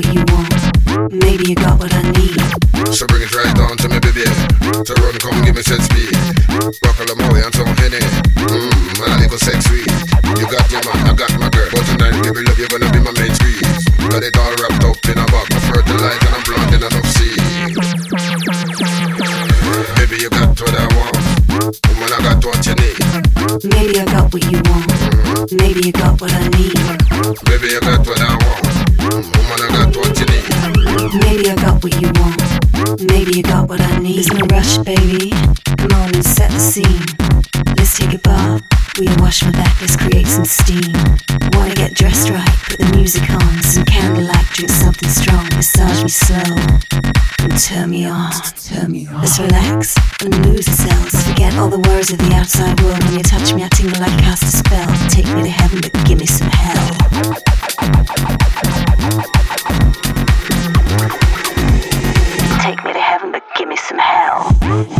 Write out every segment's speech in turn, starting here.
what you want. Maybe you got what I need. So bring it right down to me, baby. So run, come give me set speed. Rock a Maui and some Henny. Mmm, and a little sex sweet. You got your man, I got my girl. But tonight, baby, love, you're gonna be my main squeeze. Got it all wrapped up in a box. Fertilized and I'm planting enough seed. Baby, you got what I want. Woman, I got what you need. Maybe I got what you want. Maybe you got what I need. Baby, you got what I want. Maybe you got what I need. There's no rush, baby. Come on and set the scene. Let's take a bath. We'll wash my back, let's create some steam. Wanna get dressed right, put the music on. Some candlelight, drink something strong. Massage me slow and turn me on. Turn me on. Let's relax and lose ourselves. Forget all the worries of the outside world. When you touch me, I tingle like cast a spell. Take me to heaven, but give me some hell. But give me some hell.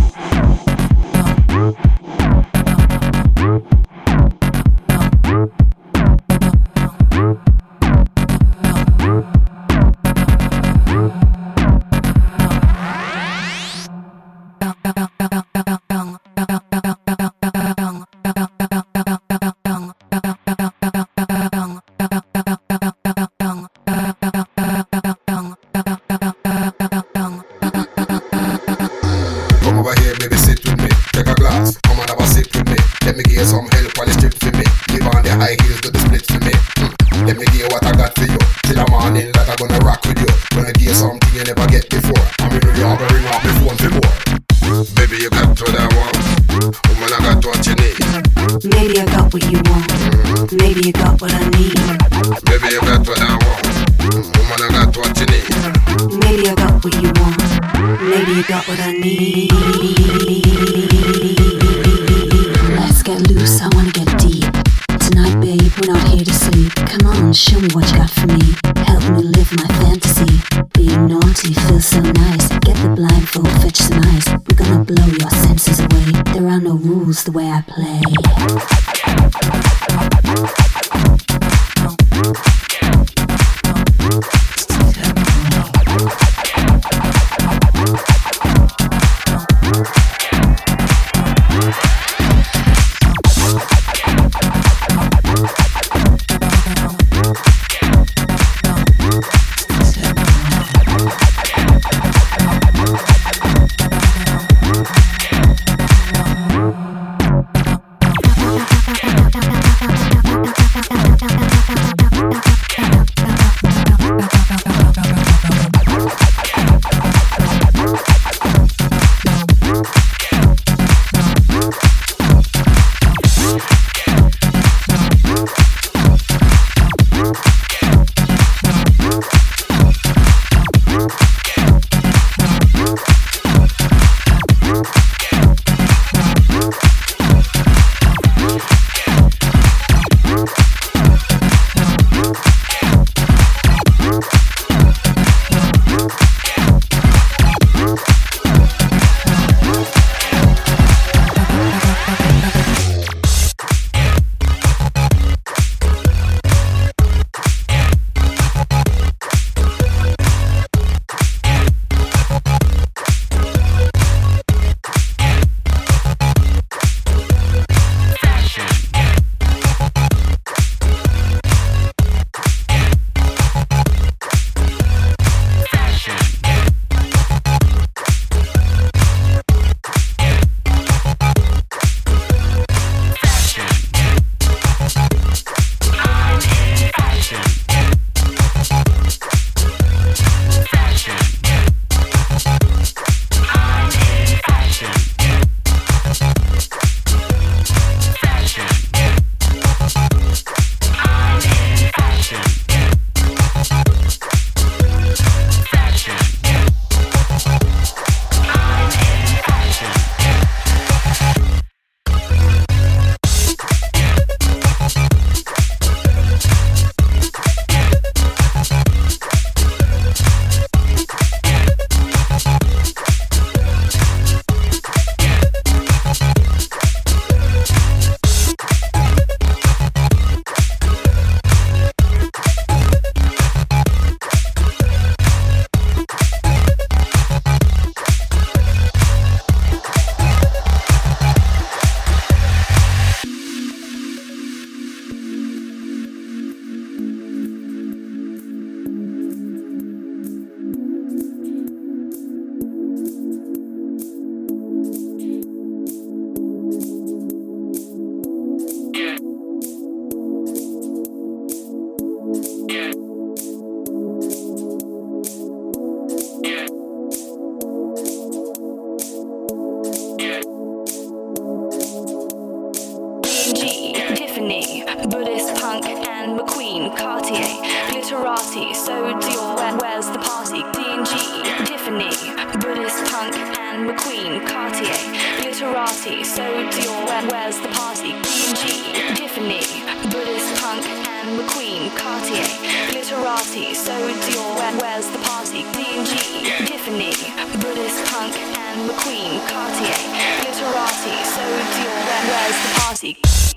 Come on, show me what you got for me. Help me live my fantasy. Being naughty feels so nice. Get the blindfold, fetch some ice. We're gonna blow your senses away. There are no rules the way I play. Cartier, Glitterati, So Dior, Where's the Party, D&G, Tiffany, Buddhist punk and McQueen, Cartier, Glitterati, So Dior, Where's the Party?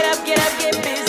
get up, get up, get busy.